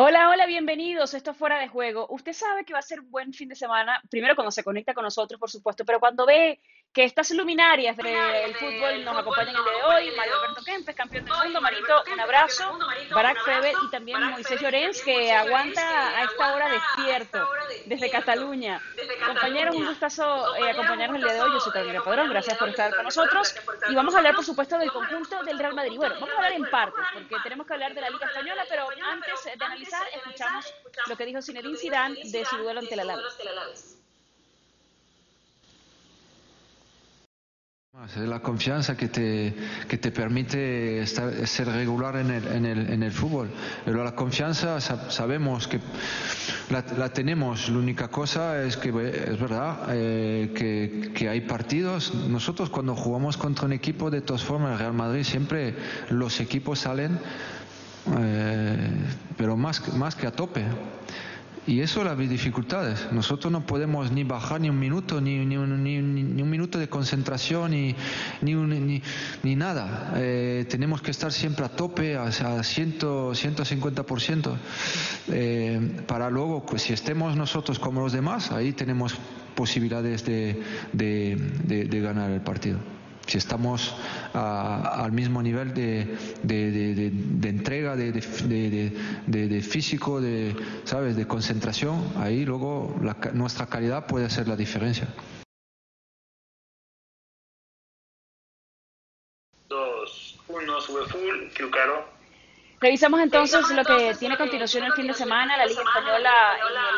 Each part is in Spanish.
Hola, hola, bienvenidos. Esto es Fuera de Juego. Usted sabe que va a ser un buen fin de semana, primero cuando se conecta con nosotros, por supuesto, pero cuando ve que estas luminarias del fútbol nos acompañan el día de hoy, Mario Alberto Kempes, campeón del mundo, Marito, un abrazo, Barack Feber y también Moisés Llorens, que aguanta a esta hora despierto desde Cataluña. Compañeros, un gustazo eh, acompañarnos el día de hoy. Yo soy Carolina Padrón, gracias por estar con nosotros. Y vamos a hablar, por supuesto, del conjunto del Real Madrid. Bueno, vamos a hablar en partes, porque tenemos que hablar de la Liga Española, pero antes de analizar, escuchamos lo que dijo Zinedine Zidane de su duelo ante la Alaves. Es la confianza que te, que te permite ser regular en el, en, el, en el, fútbol. Pero la confianza sabemos que la, tenemos. La única cosa es que es verdad eh, que, que, hay partidos. Nosotros cuando jugamos contra un equipo, de todas formas, el Real Madrid siempre los equipos salen, eh, pero más, más que a tope. Y eso las dificultades. Nosotros no podemos ni bajar ni un minuto, ni, ni, ni, ni un minuto de concentración, ni, ni, ni, nada. Eh, tenemos que estar siempre a tope, a, a 100, 150%, eh, para luego, pues, si estemos nosotros como los demás, ahí tenemos posibilidades de, de, de ganar el partido si estamos al mismo nivel de, de, entrega, de, físico, de, ¿sabes? de concentración, ahí luego nuestra calidad puede hacer la diferencia. Dos, uno, sube full, claro. Revisamos entonces lo que tiene a continuación el fin de semana, la Liga Española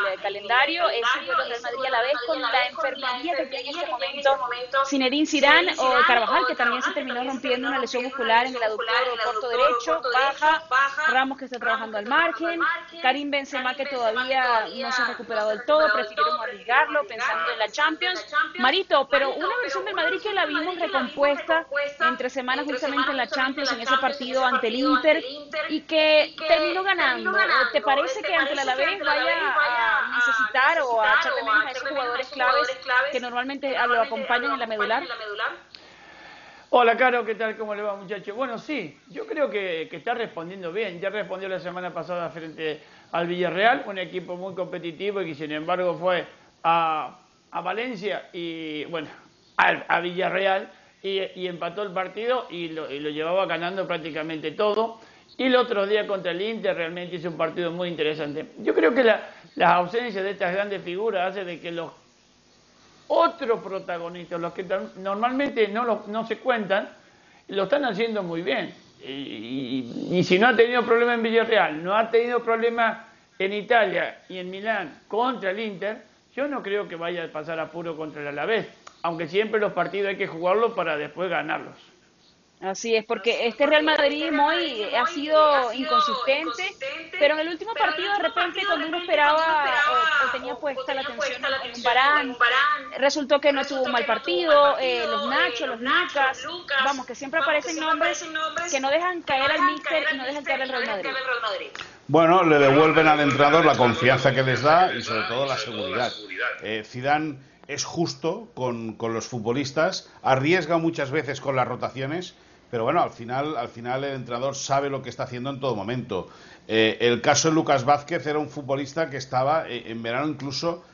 en el calendario, es el Real Madrid a la vez con la enfermería que tiene en este momento. Zinedine Zidane o Carvajal, que también se terminó rompiendo una lesión muscular en el aductor corto derecho, baja, Ramos que está trabajando al margen, Karim Benzema que todavía no se ha recuperado del todo, prefirieron arriesgarlo pensando en la Champions. Marito, pero una versión del Madrid que la vimos recompuesta entre semanas justamente en la Champions, en ese partido ante el Inter, y que terminó ganando. ¿Te parece que ante la Alavés vaya a necesitar o a echarle menos a esos jugadores claves que normalmente lo acompañan en la medular? Hola, Caro, ¿qué tal? ¿Cómo le va, muchacho? Bueno, sí, yo creo que, está respondiendo bien. Ya respondió la semana pasada frente al Villarreal, un equipo muy competitivo y que sin embargo fue a, Valencia y, bueno, a, Villarreal y, empató el partido y lo llevaba ganando prácticamente todo. Y el otro día contra el Inter realmente hizo un partido muy interesante. Yo creo que la, las ausencias de estas grandes figuras hace de que los otros protagonistas, los que normalmente no, no se cuentan, lo están haciendo muy bien. Y, si no ha tenido problemas en Villarreal, no ha tenido problemas en Italia y en Milán contra el Inter, yo no creo que vaya a pasar apuro contra el Alavés, aunque siempre los partidos hay que jugarlos para después ganarlos. Así es, porque este Real Madrid muy ha sido inconsistente, pero en el último partido de repente cuando uno esperaba o, tenía puesta la atención en un Barán, resultó que no tuvo un mal partido, eh, los Nachos, los Lucas, vamos, que siempre aparecen nombres que no dejan caer al míster y no dejan caer al Real Madrid. Bueno, le devuelven al entrenador la confianza que les da y sobre todo la seguridad. Eh, Zidane es justo con, con los futbolistas, arriesga muchas veces con las rotaciones, pero bueno, al final, al final el entrenador sabe lo que está haciendo en todo momento. Eh, el caso de Lucas Vázquez era un futbolista que estaba eh, en verano incluso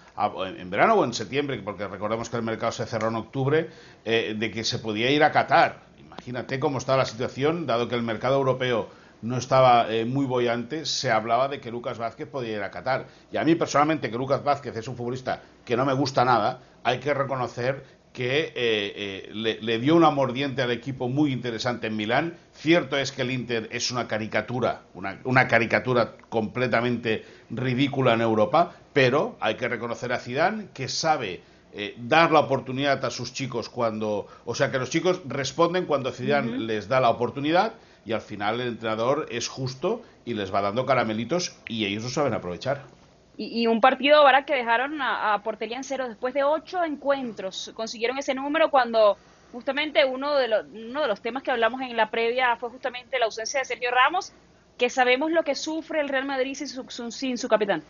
en verano o en septiembre, porque recordemos que el mercado se cerró en octubre, eh, de que se podía ir a Qatar. Imagínate cómo está la situación, dado que el mercado europeo no estaba muy bollante, se hablaba de que Lucas Vázquez podía ir a Qatar. Y a mí personalmente, que Lucas Vázquez es un futbolista que no me gusta nada, hay que reconocer que eh, eh, le, dio una mordiente al equipo muy interesante en Milán. Cierto es que el Inter es una caricatura, una, caricatura completamente ridícula en Europa, pero hay que reconocer a Zidane que sabe eh, dar la oportunidad a sus chicos cuando, o sea, que los chicos responden cuando Zidane les da la oportunidad y al final el entrenador es justo y les va dando caramelitos y ellos lo saben aprovechar. Y, un partido ahora que dejaron a, portería en cero después de ocho encuentros. Consiguieron ese número cuando justamente uno de, los, uno de los temas que hablamos en la previa fue justamente la ausencia de Sergio Ramos, que sabemos lo que sufre el Real Madrid sin su, sin su capitán.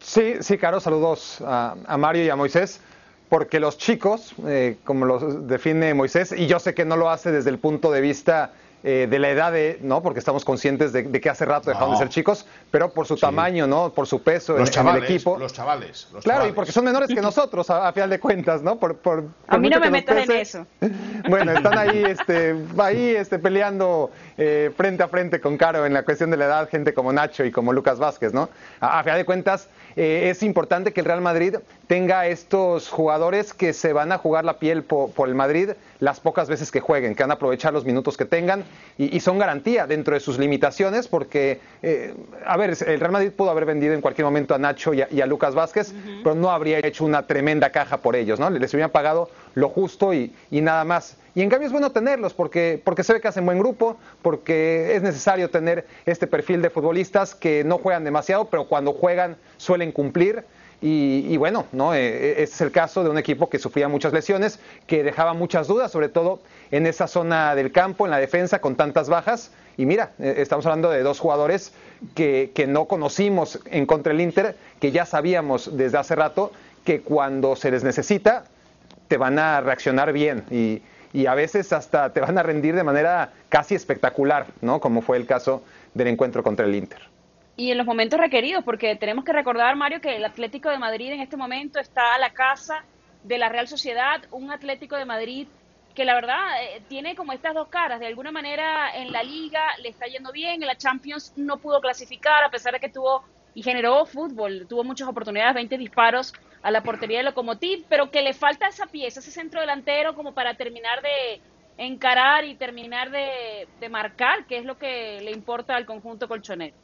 Sí, sí, claro, saludos a, Mario y a Moisés, porque los chicos, eh, como los define Moisés, y yo sé que no lo hace desde el punto de vista eh, de la edad de, ¿no? Porque estamos conscientes de, que hace rato dejaron de ser chicos, pero por su tamaño, ¿no? Por su peso los en, el equipo. Los chavales. claro, y porque son menores que nosotros, a, final de cuentas, ¿no? Por, por, a mí no me metas en eso. Bueno, están ahí, este, ahí este, peleando eh, frente a frente con Caro en la cuestión de la edad, gente como Nacho y como Lucas Vázquez, ¿no? A, final de cuentas, eh, es importante que el Real Madrid tenga estos jugadores que se van a jugar la piel por, por el Madrid las pocas veces que jueguen, que van a aprovechar los minutos que tengan y, son garantía dentro de sus limitaciones porque, eh, a ver, el Real Madrid pudo haber vendido en cualquier momento a Nacho y a, Lucas Vázquez, pero no habría hecho una tremenda caja por ellos, ¿no? Les hubieran pagado lo justo y, nada más. Y en cambio es bueno tenerlos porque, porque se ve que hacen buen grupo, porque es necesario tener este perfil de futbolistas que no juegan demasiado, pero cuando juegan suelen cumplir. Y, bueno, ¿no? este es el caso de un equipo que sufría muchas lesiones, que dejaba muchas dudas, sobre todo en esa zona del campo, en la defensa, con tantas bajas. Y mira, eh, estamos hablando de dos jugadores que, no conocimos en contra del Inter, que ya sabíamos desde hace rato que cuando se les necesita, te van a reaccionar bien y, y a veces hasta te van a rendir de manera casi espectacular, ¿no? Como fue el caso del encuentro contra el Inter y en los momentos requeridos, porque tenemos que recordar, Mario, que el Atlético de Madrid en este momento está a la casa de la Real Sociedad, un Atlético de Madrid que la verdad eh, tiene como estas dos caras, de alguna manera en la liga le está yendo bien, en la Champions no pudo clasificar a pesar de que tuvo y generó fútbol, tuvo muchas oportunidades, 20 disparos a la portería de Locomotiv, pero que le falta esa pieza, ese centro delantero como para terminar de encarar y terminar de, de marcar, que es lo que le importa al conjunto colchonero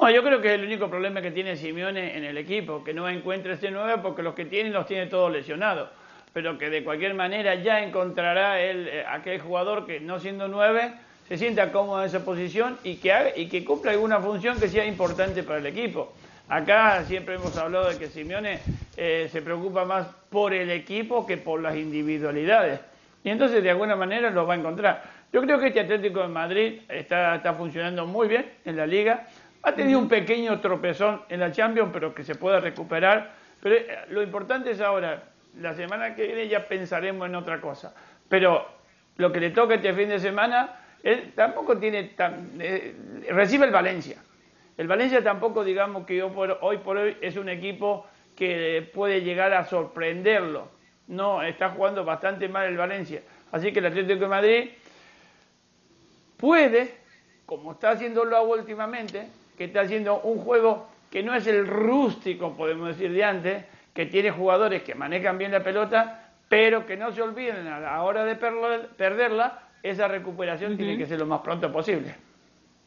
yo creo que es el único problema que tiene Simeone en el equipo, que no encuentra ese 9 porque los que tiene los tiene todos lesionados. Pero que de cualquier manera ya encontrará él, eh, aquel jugador que no siendo 9 se sienta cómodo en esa posición y que, haga, y que cumpla alguna función que sea importante para el equipo. Acá siempre hemos hablado de que Simeone eh, se preocupa más por el equipo que por las individualidades. Y entonces de alguna manera lo va a encontrar. Yo creo que este Atlético de Madrid está, está funcionando muy bien en la liga. Ha tenido un pequeño tropezón en la Champions, pero que se pueda recuperar. Pero eh, lo importante es ahora, la semana que viene ya pensaremos en otra cosa. Pero lo que le toca este fin de semana, él tampoco tiene tan, eh, recibe el Valencia. El Valencia tampoco, digamos que hoy por hoy es un equipo que puede llegar a sorprenderlo. No, está jugando bastante mal el Valencia. Así que el Atlético de Madrid puede, como está haciéndolo últimamente, que está haciendo un juego que no es el rústico, podemos decir, de antes, que tiene jugadores que manejan bien la pelota, pero que no se olviden a la hora de perderla, esa recuperación tiene que ser lo más pronto posible.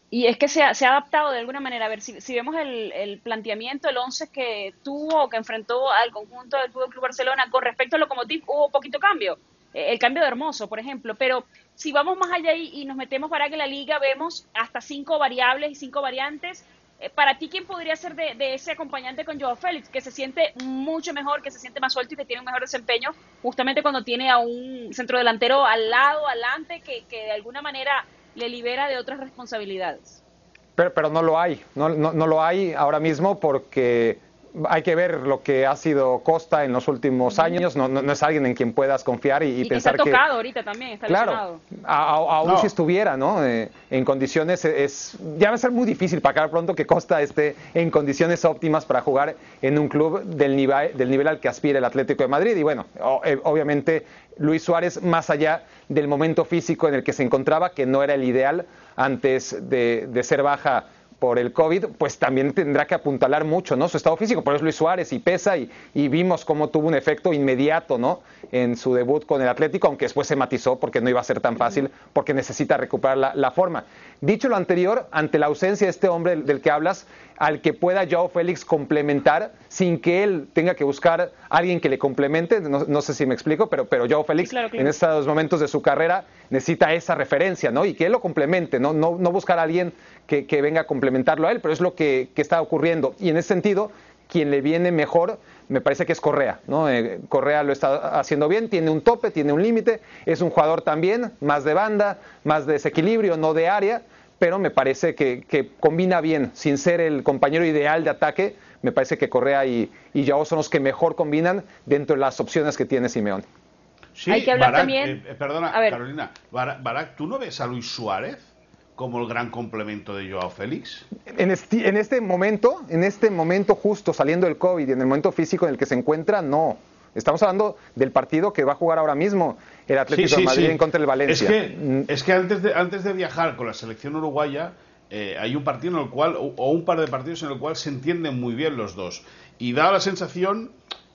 Y es que se ha, adaptado de alguna manera. A ver, si, vemos el, planteamiento, el 11 que tuvo o que enfrentó al conjunto del Fútbol Club Barcelona con respecto al Locomotiv, hubo poquito cambio. Eh, el cambio de Hermoso, por ejemplo. Pero si vamos más allá y, nos metemos para que la liga vemos hasta cinco variables y cinco variantes, eh, para ti, ¿quién podría ser de, ese acompañante con Joao Félix, que se siente mucho mejor, que se siente más suelto y que tiene un mejor desempeño, justamente cuando tiene a un centro delantero al lado, adelante, que, de alguna manera le libera de otras responsabilidades? Pero, pero no lo hay, no, no lo hay ahora mismo porque hay que ver lo que ha sido Costa en los últimos años. No, no, es alguien en quien puedas confiar y, pensar que. Está tocado ahorita también, está Claro, aún si estuviera ¿no? Eh, en condiciones, es, ya va a ser muy difícil para acá pronto que Costa esté en condiciones óptimas para jugar en un club del nivel, del nivel al que aspira el Atlético de Madrid. Y bueno, eh, obviamente Luis Suárez, más allá del momento físico en el que se encontraba, que no era el ideal antes de, de ser baja por el COVID, pues también tendrá que apuntalar mucho, ¿no? Su estado físico, por eso Luis Suárez y pesa y, y, vimos cómo tuvo un efecto inmediato, ¿no? En su debut con el Atlético, aunque después se matizó porque no iba a ser tan fácil, porque necesita recuperar la, la forma. Dicho lo anterior, ante la ausencia de este hombre del que hablas, al que pueda Joao Félix complementar sin que él tenga que buscar a alguien que le complemente. No, sé si me explico, pero, pero Joao Félix en estos momentos de su carrera necesita esa referencia, ¿no? Y que él lo complemente, no, no, no buscar a alguien que, venga a complementarlo a él, pero es lo que, está ocurriendo. Y en ese sentido, quien le viene mejor me parece que es Correa, ¿no? Eh, Correa lo está haciendo bien, tiene un tope, tiene un límite, es un jugador también, más de banda, más de desequilibrio, no de área, pero me parece que, combina bien, sin ser el compañero ideal de ataque, me parece que Correa y, y Yao son los que mejor combinan dentro de las opciones que tiene Simeone. Hay que hablar también. Eh, perdona, Carolina, Barak, ¿tú no ves a Luis Suárez como el gran complemento de Joao Félix? En este, en este momento, en este momento justo saliendo del COVID y en el momento físico en el que se encuentra, no. Estamos hablando del partido que va a jugar ahora mismo el Atlético de Madrid en contra del Valencia. Es que, mm. es que antes, de, antes de viajar con la selección uruguaya, eh, hay un partido en el cual, o, un par de partidos en el cual se entienden muy bien los dos. Y da la sensación,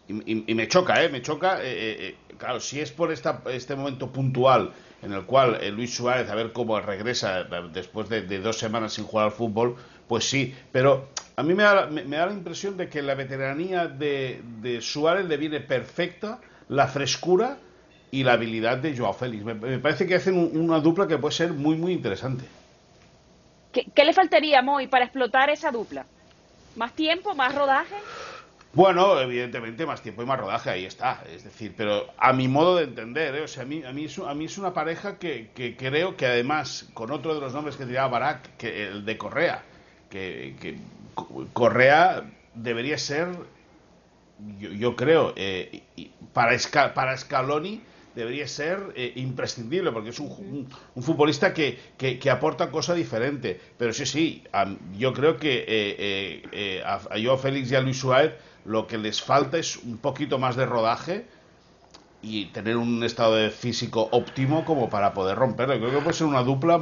y, me choca, ¿eh? Me choca, eh, eh, claro, si es por esta, este momento puntual en el cual Luis Suárez, a ver cómo regresa después de, dos semanas sin jugar al fútbol, pues sí, pero a mí me da, la impresión de que la veteranía de, Suárez le viene perfecta, la frescura y la habilidad de Joao Félix. Me, parece que hacen una dupla que puede ser muy, muy interesante. ¿Qué, le faltaría, Moy, para explotar esa dupla? ¿Más tiempo, más rodaje? Bueno, evidentemente más tiempo y más rodaje, ahí está. Es decir, pero a mi modo de entender, ¿eh? o sea, a mí, a mí, es, a mí es una pareja que, creo que además, con otro de los nombres que tiraba Barak, que el de Correa, que, Correa debería ser, yo, creo, eh, para, para Scaloni debería ser eh, imprescindible porque es un, un, futbolista que, que, aporta cosa diferente. Pero sí, sí, yo creo que eh, eh, a, a Félix y a Luis Suárez lo que les falta es un poquito más de rodaje y tener un estado de físico óptimo como para poder romperlo. Creo que puede ser una dupla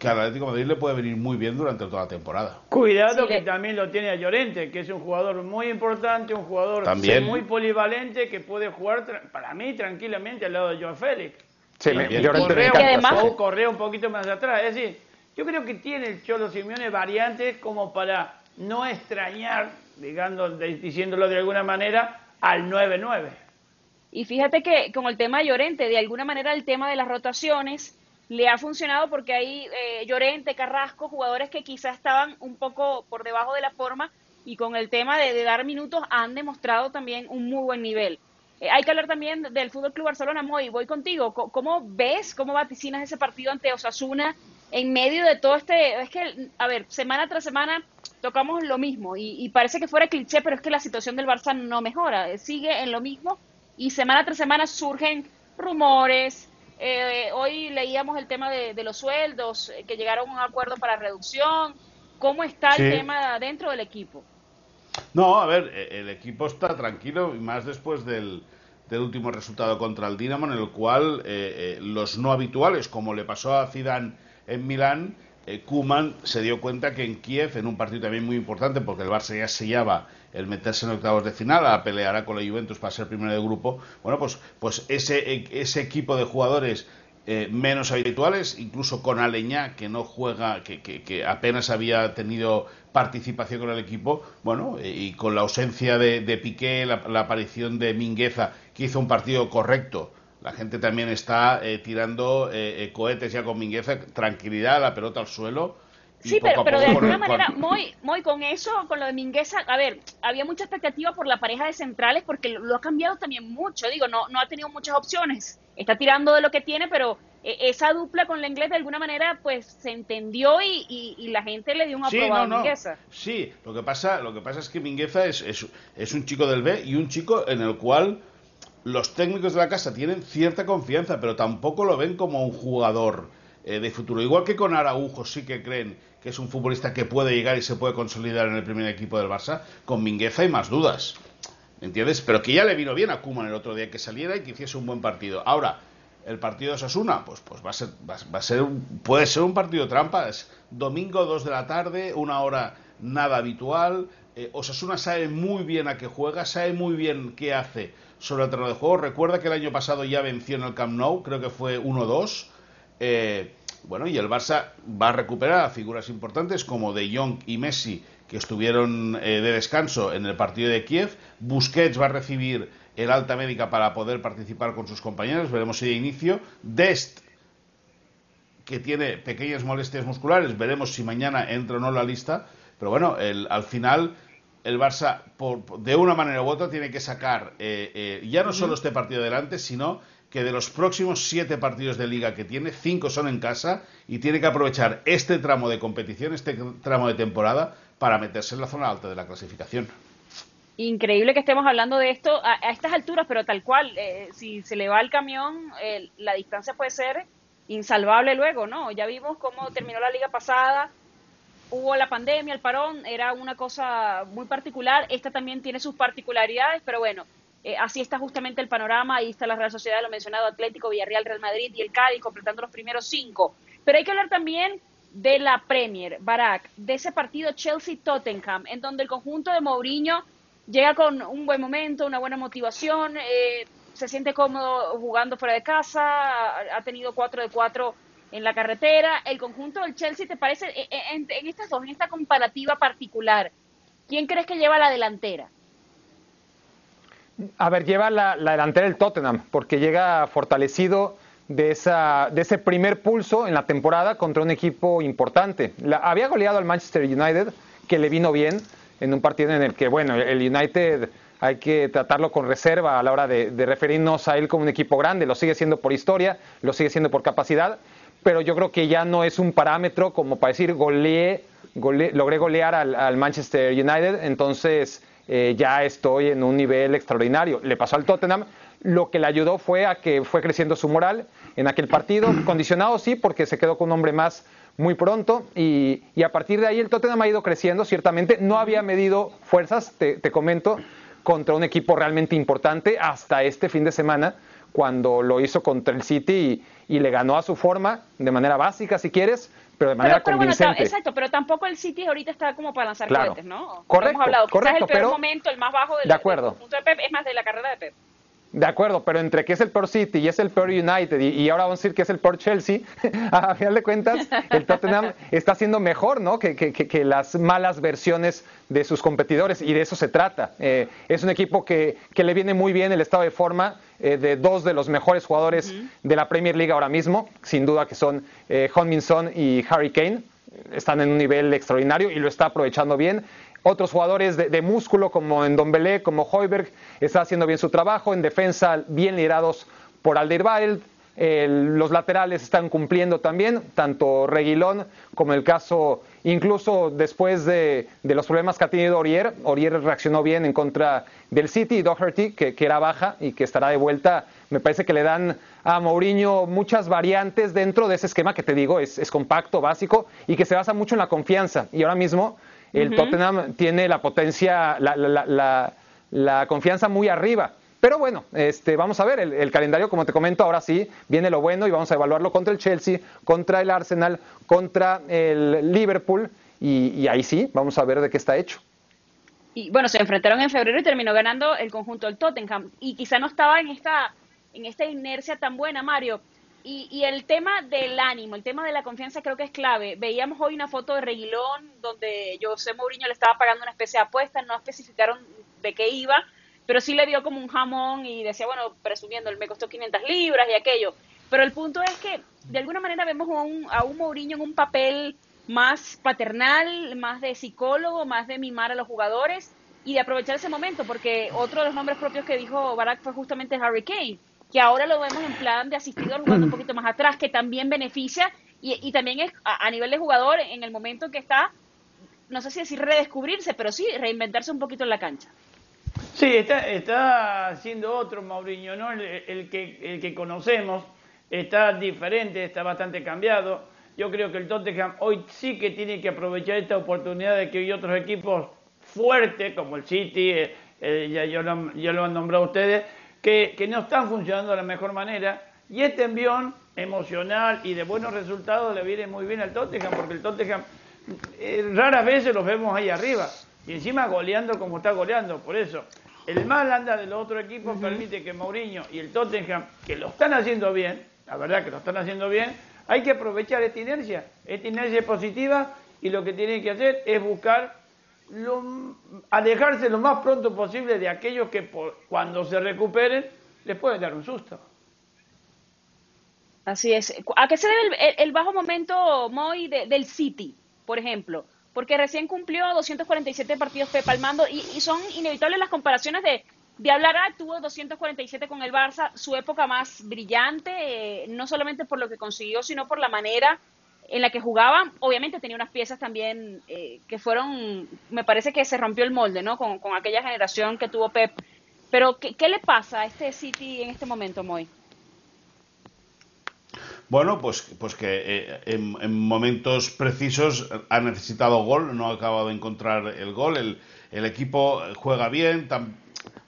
que al Atlético de Madrid le puede venir muy bien durante toda la temporada. Cuidado que también lo tiene a Llorente, que es un jugador muy importante, un jugador muy polivalente que puede jugar para mí tranquilamente al lado de Joao Félix. Sí, Llorente además corre un poquito más atrás. Es decir, yo creo que tiene el Cholo Simeone variantes como para no extrañar, digamos, diciéndolo de alguna manera, al 9-9. Y fíjate que con el tema de Llorente, de alguna manera el tema de las rotaciones le ha funcionado porque hay eh, Llorente, Carrasco, jugadores que quizás estaban un poco por debajo de la forma y con el tema de, dar minutos han demostrado también un muy buen nivel. Eh, hay que hablar también del Fútbol Club Barcelona, Moy, voy contigo. ¿Cómo ves, cómo vaticinas ese partido ante Osasuna en medio de todo este, es que, a ver, semana tras semana tocamos lo mismo y, y parece que fuera cliché, pero es que la situación del Barça no mejora, sigue en lo mismo y semana tras semana surgen rumores, eh, hoy leíamos el tema de, los sueldos, eh, que llegaron a un acuerdo para reducción. ¿Cómo está el tema dentro del equipo? No, a ver, e, el equipo está tranquilo, y más después del, último resultado contra el Dinamo, en el cual eh, los no habituales, como le pasó a Zidane en Milán, Kuman se dio cuenta que en Kiev, en un partido también muy importante, porque el Barça ya sellaba el meterse en octavos de final, a peleará con la Juventus para ser primero de grupo, bueno, pues, pues ese, ese equipo de jugadores eh, menos habituales, incluso con Aleñá, que no juega, que, que, apenas había tenido participación con el equipo, bueno, eh, y con la ausencia de, Piqué, la, aparición de Mingueza, que hizo un partido correcto, la gente también está eh, tirando cohetes ya con Mingueza, tranquilidad, la pelota al suelo, Sí, pero, pero de alguna manera, muy, muy con eso, con lo de Mingueza, a ver, había mucha expectativa por la pareja de centrales porque lo, ha cambiado también mucho, digo, no, no ha tenido muchas opciones, está tirando de lo que tiene, pero eh, esa dupla con la inglés de alguna manera pues se entendió y, y, la gente le dio un aprobado a Mingueza. Sí, lo que pasa, lo que pasa es que Mingueza es, es, es un chico del B y un chico en el cual los técnicos de la casa tienen cierta confianza, pero tampoco lo ven como un jugador eh, de futuro. Igual que con Araujo sí que creen que es un futbolista que puede llegar y se puede consolidar en el primer equipo del Barça, con Mingueza hay más dudas. ¿Entiendes? Pero que ya le vino bien a Kuman el otro día que saliera y que hiciese un buen partido. Ahora, el partido de Osasuna, pues, pues va a ser, va, a ser puede ser un partido trampa. Es domingo, 2 de la tarde, una hora nada habitual. Eh, Osasuna sabe muy bien a qué juega, sabe muy bien qué hace sobre el terreno de juego. Recuerda que el año pasado ya venció en el Camp Nou, creo que fue 1-2. Eh, bueno, y el Barça va a recuperar a figuras importantes como De Jong y Messi, que estuvieron eh, de descanso en el partido de Kiev. Busquets va a recibir el alta médica para poder participar con sus compañeros. Veremos si de inicio. Dest, que tiene pequeñas molestias musculares. Veremos si mañana entra o no en la lista. Pero bueno, al final el Barça, de una manera u otra, tiene que sacar eh, eh, ya no solo este partido adelante, sino que de los próximos siete partidos de liga que tiene, cinco son en casa y tiene que aprovechar este tramo de competición, este tramo de temporada, para meterse en la zona alta de la clasificación. Increíble que estemos hablando de esto a, estas alturas, pero tal cual, eh, si se le va el camión, la distancia puede ser insalvable luego, ¿no? Ya vimos cómo terminó la liga pasada, hubo la pandemia, el parón, era una cosa muy particular, esta también tiene sus particularidades, pero bueno, eh, así está justamente el panorama, ahí está la Real Sociedad, lo mencionado, Atlético, Villarreal, Real Madrid y el Cádiz completando los primeros cinco. Pero hay que hablar también de la Premier, Barak, de ese partido Chelsea-Tottenham, en donde el conjunto de Mourinho llega con un buen momento, una buena motivación, eh, se siente cómodo jugando fuera de casa, ha, tenido 4 de 4 en la carretera. El conjunto del Chelsea, ¿te parece, e, e, en, estas dos, en esta comparativa particular, quién crees que lleva la delantera? A ver, lleva la, delantera el Tottenham, porque llega fortalecido de, esa, de ese primer pulso en la temporada contra un equipo importante. había goleado al Manchester United, que le vino bien, en un partido en el que, bueno, el United hay que tratarlo con reserva a la hora de, referirnos a él como un equipo grande. Lo sigue siendo por historia, lo sigue siendo por capacidad, pero yo creo que ya no es un parámetro como para decir goleé, logré golear al, Manchester United, entonces eh, ya estoy en un nivel extraordinario. Le pasó al Tottenham, lo que le ayudó fue a que fue creciendo su moral en aquel partido, condicionado sí, porque se quedó con un hombre más muy pronto. Y, a partir de ahí el Tottenham ha ido creciendo, ciertamente. No había medido fuerzas, te comento, contra un equipo realmente importante hasta este fin de semana, cuando lo hizo contra el City y, le ganó a su forma, de manera básica si quieres, pero de manera convincente. exacto, pero tampoco el City ahorita está como para lanzar claro. cohetes, ¿no? Correcto, hemos hablado. Quizás el peor momento, el más bajo del, de acuerdo. de Pep, es más de la carrera de Pep. De acuerdo, pero entre que es el peor City y es el peor United y, ahora vamos a decir que es el peor Chelsea, a final de cuentas el Tottenham está siendo mejor ¿no? que, que, las malas versiones de sus competidores y de eso se trata. Eh, es un equipo que, le viene muy bien el estado de forma eh, de dos de los mejores jugadores de la Premier League ahora mismo, sin duda que son eh, Son y Harry Kane. Están en un nivel extraordinario y lo está aprovechando bien. Otros jugadores de, músculo como en Belé, como Hoiberg, está haciendo bien su trabajo. En defensa, bien liderados por Alderweireld. los laterales están cumpliendo también, tanto Reguilón como el caso, incluso después de, los problemas que ha tenido Orier. Orier reaccionó bien en contra del City y Doherty, que, era baja y que estará de vuelta. Me parece que le dan a Mourinho muchas variantes dentro de ese esquema que te digo, es compacto, básico y que se basa mucho en la confianza. Y ahora mismo el Tottenham tiene la potencia, la, confianza muy arriba. Pero bueno, este, vamos a ver, el, calendario, como te comento, ahora sí viene lo bueno y vamos a evaluarlo contra el Chelsea, contra el Arsenal, contra el Liverpool y, ahí sí, vamos a ver de qué está hecho. Y bueno, se enfrentaron en febrero y terminó ganando el conjunto del Tottenham. Y quizá no estaba en esta, en esta inercia tan buena, Mario. Y, el tema del ánimo, el tema de la confianza creo que es clave. Veíamos hoy una foto de Reguilón donde José Mourinho le estaba pagando una especie de apuesta, no especificaron de qué iba, pero sí le dio como un jamón y decía, bueno, presumiendo, él me costó 500 libras y aquello. Pero el punto es que de alguna manera vemos a un, a un Mourinho en un papel más paternal, más de psicólogo, más de mimar a los jugadores y de aprovechar ese momento, porque otro de los nombres propios que dijo Barack fue justamente Harry Kane que ahora lo vemos en plan de asistidor jugando un poquito más atrás, que también beneficia y, también es a, nivel de jugador en el momento que está, no sé si decir redescubrirse, pero sí reinventarse un poquito en la cancha. Sí, está, está siendo otro Mauriño, ¿no? El, que, el que conocemos está diferente, está bastante cambiado. Yo creo que el Tottenham hoy sí que tiene que aprovechar esta oportunidad de que hay otros equipos fuertes, como el City, eh, eh, ya yo lo, ya lo han nombrado ustedes, que, no están funcionando de la mejor manera. Y este envión emocional y de buenos resultados le viene muy bien al Tottenham, porque el Tottenham eh, raras veces los vemos ahí arriba. Y encima goleando como está goleando. Por eso, el mal anda de los otros equipos permite que Mourinho y el Tottenham, que lo están haciendo bien, la verdad que lo están haciendo bien, hay que aprovechar esta inercia. Esta inercia es positiva y lo que tienen que hacer es buscar lo, alejarse lo más pronto posible de aquellos que cuando se recuperen les puede dar un susto. Así es. ¿A qué se debe el, bajo momento, Moy, del City, por ejemplo? Porque recién cumplió 247 partidos Palmando y, y son inevitables las comparaciones de, de hablar, ah, tuvo 247 con el Barça, su época más brillante, eh, no solamente por lo que consiguió, sino por la manera en la que jugaba, obviamente tenía unas piezas también eh, que fueron, me parece que se rompió el molde, ¿no? Con, aquella generación que tuvo Pep. Pero, ¿qué, le pasa a este City en este momento, Moy? Bueno, pues, pues que eh, en, momentos precisos ha necesitado gol, no ha acabado de encontrar el gol. El, equipo juega bien,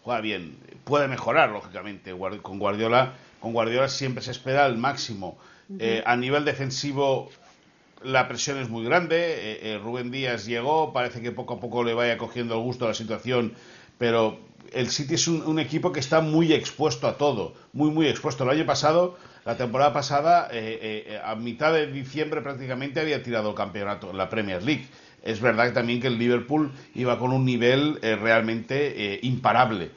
juega bien, puede mejorar, lógicamente. Con Guardiola, con Guardiola siempre se espera el máximo. Eh, a nivel defensivo, la presión es muy grande. Eh, eh, Rubén Díaz llegó, parece que poco a poco le vaya cogiendo el gusto a la situación, pero el City es un, equipo que está muy expuesto a todo, muy, muy expuesto. El año pasado, la temporada pasada, eh, a mitad de diciembre prácticamente había tirado el campeonato, la Premier League. Es verdad también que el Liverpool iba con un nivel realmente imparable.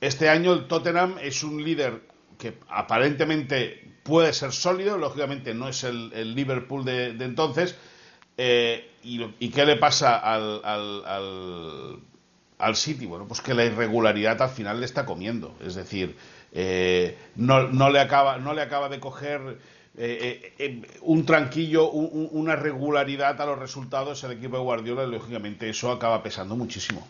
Este año el Tottenham es un líder que aparentemente puede ser sólido, lógicamente no es el, Liverpool de, entonces. Eh, y, qué le pasa al, al, al, City? Bueno, pues que la irregularidad al final le está comiendo. Es decir, eh, no, no, le acaba, no le acaba de coger eh, un tranquillo, una regularidad a los resultados el equipo de Guardiola y lógicamente eso acaba pesando muchísimo.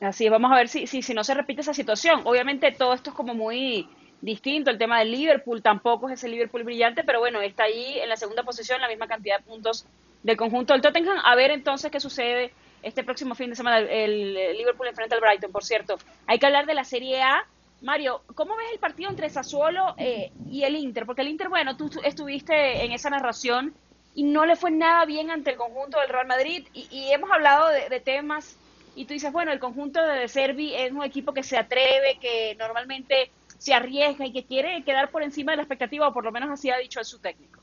Así vamos a ver si, si, si no se repite esa situación. Obviamente todo esto es como muy distinto. El tema del Liverpool tampoco es ese Liverpool brillante, pero bueno, está ahí en la segunda posición, la misma cantidad de puntos del conjunto del Tottenham. A ver entonces qué sucede este próximo fin de semana. El, Liverpool enfrenta al Brighton, por cierto. Hay que hablar de la Serie A. Mario, ¿cómo ves el partido entre Sassuolo eh, y el Inter? Porque el Inter, bueno, tú estuviste en esa narración y no le fue nada bien ante el conjunto del Real Madrid y, hemos hablado de, de, temas y tú dices, bueno, el conjunto de Servi es un equipo que se atreve, que normalmente se arriesga y que quiere quedar por encima de la expectativa, o por lo menos así ha dicho su técnico.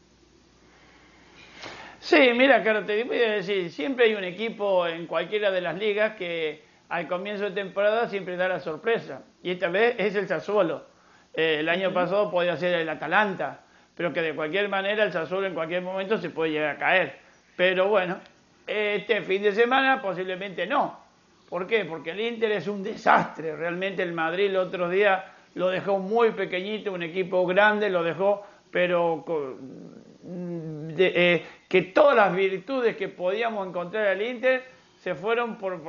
Sí, mira, claro, te voy a decir, siempre hay un equipo en cualquiera de las ligas que al comienzo de temporada siempre da la sorpresa. Y esta vez es el Sassuolo. Eh, el año pasado podía ser el Atalanta, pero que de cualquier manera el Sassuolo en cualquier momento se puede llegar a caer. Pero bueno, este fin de semana posiblemente no. ¿Por qué? Porque el Inter es un desastre. Realmente el Madrid el otro día lo dejó muy pequeñito, un equipo grande lo dejó, pero eh, que todas las virtudes que podíamos encontrar al Inter se fueron por,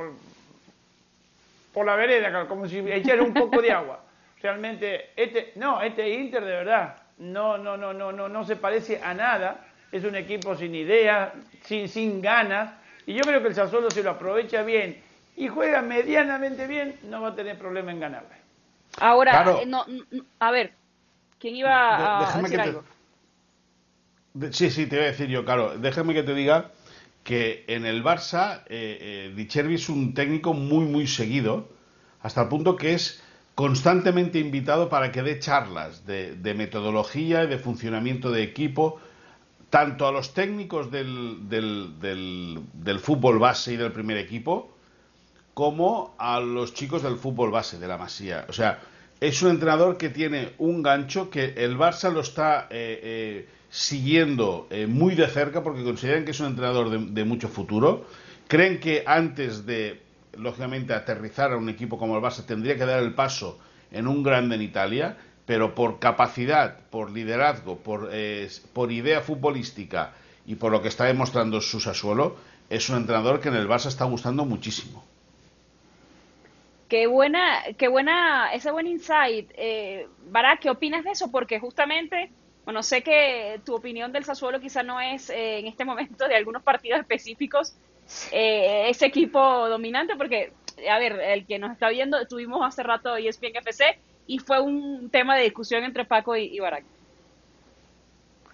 por, la vereda, como si echara un poco de agua. Realmente, este, no, este Inter de verdad, no, no, no, no, no, no se parece a nada, es un equipo sin idea, sin, sin ganas, y yo creo que el Sassuolo si lo aprovecha bien y juega medianamente bien, no va a tener problema en ganarle. Ahora, eh, no, a ver, ¿quién iba a, decir algo? sí, sí, te voy a decir yo, claro. Déjame que te diga que en el Barça, eh, eh es un técnico muy, muy seguido, hasta el punto que es constantemente invitado para que dé charlas de, metodología y de funcionamiento de equipo, tanto a los técnicos del, del fútbol base y del primer equipo, como a los chicos del fútbol base de la Masía. O sea, es un entrenador que tiene un gancho que el Barça lo está eh, eh, siguiendo eh, muy de cerca porque consideran que es un entrenador de, mucho futuro. Creen que antes de, lógicamente, aterrizar a un equipo como el Barça tendría que dar el paso en un grande en Italia, pero por capacidad, por liderazgo, por, por idea futbolística y por lo que está demostrando su es un entrenador que en el Barça está gustando muchísimo. Qué buena, qué buena, ese buen insight. Eh, Barak, ¿qué opinas de eso? Porque justamente, bueno, sé que tu opinión del Sassuolo quizá no es eh, en este momento de algunos partidos específicos eh, ese equipo dominante, porque, a ver, el que nos está viendo, tuvimos hace rato ESPN FC y fue un tema de discusión entre Paco y, Barak.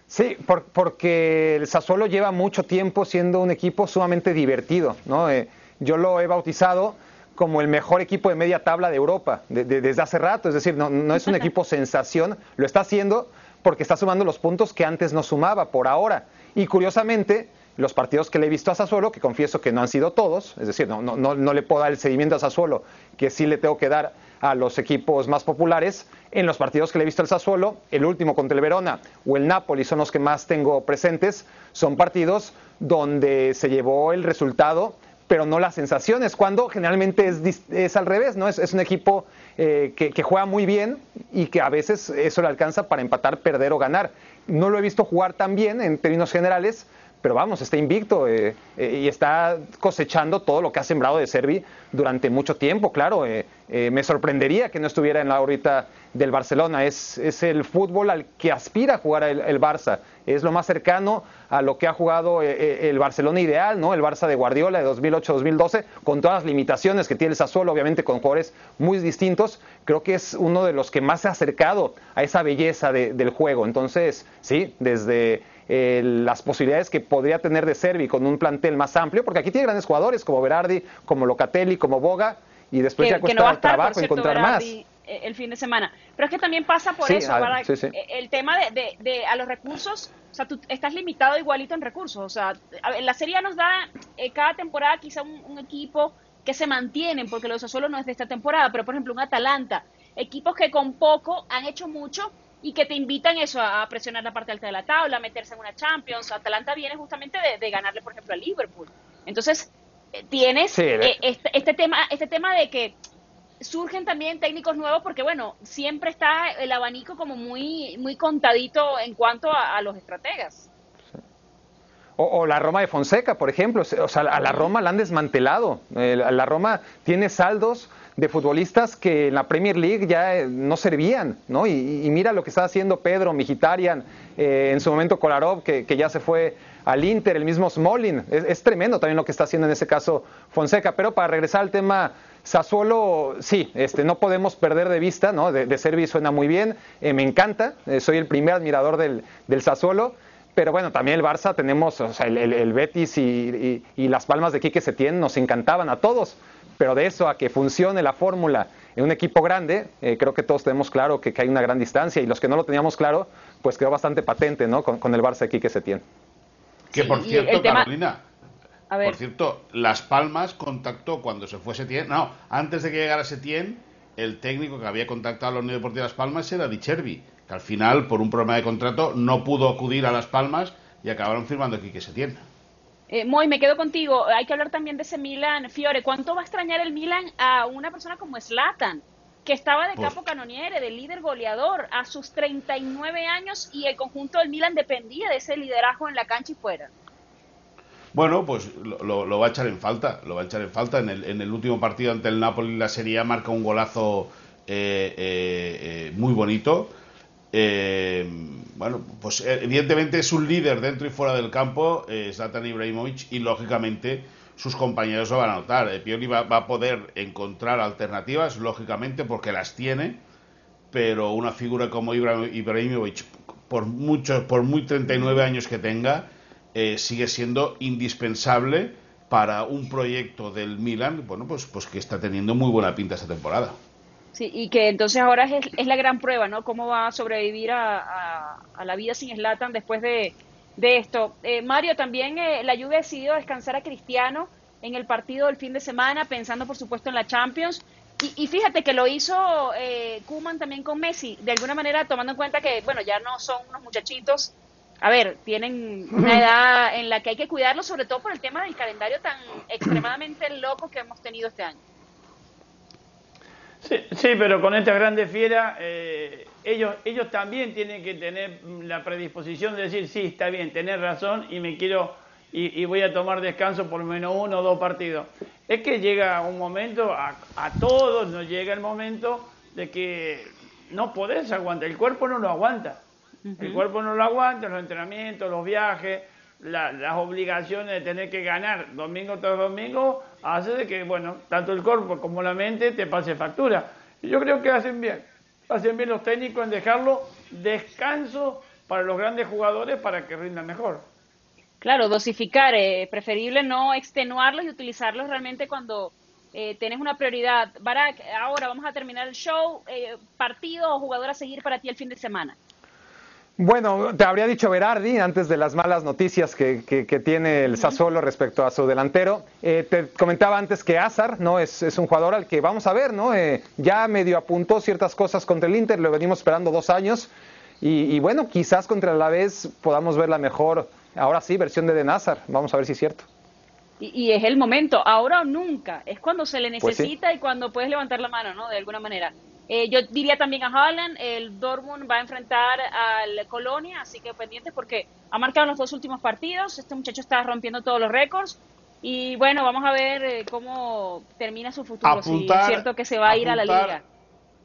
Sí, porque el Sassuolo lleva mucho tiempo siendo un equipo sumamente divertido, ¿no? Eh, yo lo he bautizado como el mejor equipo de media tabla de Europa desde hace rato. Es decir, no, no es un equipo sensación, lo está haciendo porque está sumando los puntos que antes no sumaba por ahora. Y curiosamente, los partidos que le he visto a Sassuolo, que confieso que no han sido todos, es decir, no, no, no, le puedo dar el seguimiento a Sassuolo, que sí le tengo que dar a los equipos más populares, en los partidos que le he visto al Sassuolo, el último contra el Verona o el Napoli son los que más tengo presentes, son partidos donde se llevó el resultado pero no las sensaciones, cuando generalmente es, es al revés, ¿no? Es, es un equipo eh, que, que, juega muy bien y que a veces eso le alcanza para empatar, perder o ganar. No lo he visto jugar tan bien en términos generales, pero vamos, está invicto eh, eh, y está cosechando todo lo que ha sembrado de Servi durante mucho tiempo, claro. Eh, me sorprendería que no estuviera en la órbita del Barcelona. Es, es el fútbol al que aspira a jugar el, Barça. Es lo más cercano a lo que ha jugado el Barcelona ideal, ¿no? El Barça de Guardiola de 2008-2012, con todas las limitaciones que tiene el Sassuolo, obviamente con jugadores muy distintos. Creo que es uno de los que más se ha acercado a esa belleza del juego. Entonces, sí, desde eh, las posibilidades que podría tener de Servi con un plantel más amplio, porque aquí tiene grandes jugadores como Berardi, como Locatelli, como Boga, y después ya cuesta trabajo encontrar más eh, el fin de semana. Pero es que también pasa por eso, para, eh, el tema de, de, a los recursos, o sea, tú estás limitado igualito en recursos. O sea, la serie nos da cada temporada quizá un, equipo que se mantienen, porque lo de solo no es de esta temporada, pero por ejemplo un Atalanta, equipos que con poco han hecho mucho y que te invitan eso a, presionar la parte alta de la tabla, a meterse en una Champions. Atalanta viene justamente de, ganarle, por ejemplo, a Liverpool. Entonces, eh, tienes eh, este, este, tema, este tema de que surgen también técnicos nuevos porque, bueno, siempre está el abanico como muy, muy contadito en cuanto a, los estrategas. O, la Roma de Fonseca, por ejemplo. O sea, a la Roma la han desmantelado. la Roma tiene saldos de futbolistas que en la Premier League ya eh, no servían, ¿no? Y, mira lo que está haciendo Pedro, Mijitarian, eh, en su momento Kolarov, que, ya se fue al Inter, el mismo Smolin. Es, tremendo también lo que está haciendo en ese caso Fonseca. Pero para regresar al tema Sassuolo, sí, este, no podemos perder de vista, ¿no? De, de Servi suena muy bien, eh, me encanta, soy el primer admirador del, del Sassuolo. Pero bueno, también el Barça tenemos, o sea, el, Betis y, y, las palmas de Quique Setién nos encantaban a todos pero de eso a que funcione la fórmula en un equipo grande, eh, creo que todos tenemos claro que, hay una gran distancia y los que no lo teníamos claro, pues quedó bastante patente ¿no? con, el Barça aquí que se tiene. Que por cierto, Carolina, por cierto, Las Palmas contactó cuando se fue Setién, no, antes de que llegara Setién, el técnico que había contactado a la Unión Deportiva Las Palmas era Di Chervi, que al final, por un problema de contrato, no pudo acudir a Las Palmas y acabaron firmando aquí que Setién. Eh, Moy, me quedo contigo. Hay que hablar también de ese Milan. Fiore, ¿cuánto va a extrañar el Milan a una persona como Slatan, que estaba de capo canoniere, de líder goleador, a sus 39 años y el conjunto del Milan dependía de ese liderazgo en la cancha y fuera? Bueno, pues lo, va a echar en falta, lo va a echar en falta. En el, en el último partido ante el Napoli la Serie marca un golazo eh, eh, muy bonito. Eh, bueno, pues eh, evidentemente es un líder dentro y fuera del campo, eh, Zlatan Ibrahimovic, y lógicamente sus compañeros lo van a notar. Eh, Pioli va, a poder encontrar alternativas, lógicamente, porque las tiene, pero una figura como Ibrahimovic, por, mucho, por muy 39 años que tenga, sigue siendo indispensable para un proyecto del Milan, bueno, pues, pues que está teniendo muy buena pinta esta temporada. Sí, y que entonces ahora es, es, la gran prueba, ¿no? Cómo va a sobrevivir a, a, la vida sin Slatan después de, de esto. Eh, Mario, también eh, la Juve decidido descansar a Cristiano en el partido del fin de semana, pensando por supuesto en la Champions. Y, y fíjate que lo hizo eh, Kuman también con Messi, de alguna manera tomando en cuenta que, bueno, ya no son unos muchachitos. A ver, tienen una edad en la que hay que cuidarlos, sobre todo por el tema del calendario tan extremadamente loco que hemos tenido este año. Sí, sí, pero con esta grande fiera, eh, ellos, ellos también tienen que tener la predisposición de decir, sí, está bien, tenés razón y me quiero y, voy a tomar descanso por menos uno o dos partidos. Es que llega un momento, a, a todos nos llega el momento de que no podés aguantar, el cuerpo no lo aguanta. El cuerpo no lo aguanta, los entrenamientos, los viajes, las obligaciones de tener que ganar domingo tras domingo hace de que, bueno, tanto el cuerpo como la mente te pase factura. Y yo creo que hacen bien, hacen bien los técnicos en dejarlo descanso para los grandes jugadores para que rindan mejor. Claro, dosificar, eh, preferible no extenuarlos y utilizarlos realmente cuando eh, tenés una prioridad. Barak, ahora vamos a terminar el show, eh, partido o jugador a seguir para ti el fin de semana. Bueno, te habría dicho Berardi antes de las malas noticias que, tiene el Sassuolo respecto a su delantero. Eh, te comentaba antes que Azar, ¿no? Es, un jugador al que vamos a ver, ¿no? Eh, ya medio apuntó ciertas cosas contra el Inter, lo venimos esperando dos años. Y, bueno, quizás contra el Alavés podamos ver la mejor, ahora sí, versión de Denazar. Vamos a ver si es cierto. y, es el momento, ahora o nunca, es cuando se le pues necesita y cuando puedes levantar la mano, ¿no? De alguna manera. Eh, yo diría también a Haaland, el Dortmund va a enfrentar al Colonia, así que pendientes porque ha marcado los dos últimos partidos, este muchacho está rompiendo todos los récords y bueno, vamos a ver eh, cómo termina su futuro, si es cierto que se va a ir a la liga.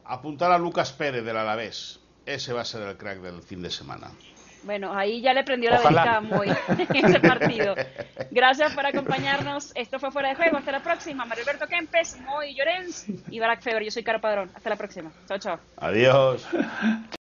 Apuntar a Lucas Pérez del Alavés, ese va a ser el crack del fin de semana. Bueno, ahí ya le prendió la velita a Moy en ese partido. Gracias por acompañarnos. Esto fue Fuera de Juego. Hasta la próxima. Alberto Kempes, Moy Llorens y Barack Feber. Yo soy Caro Padrón. Hasta la próxima. Chao, chao. Adiós.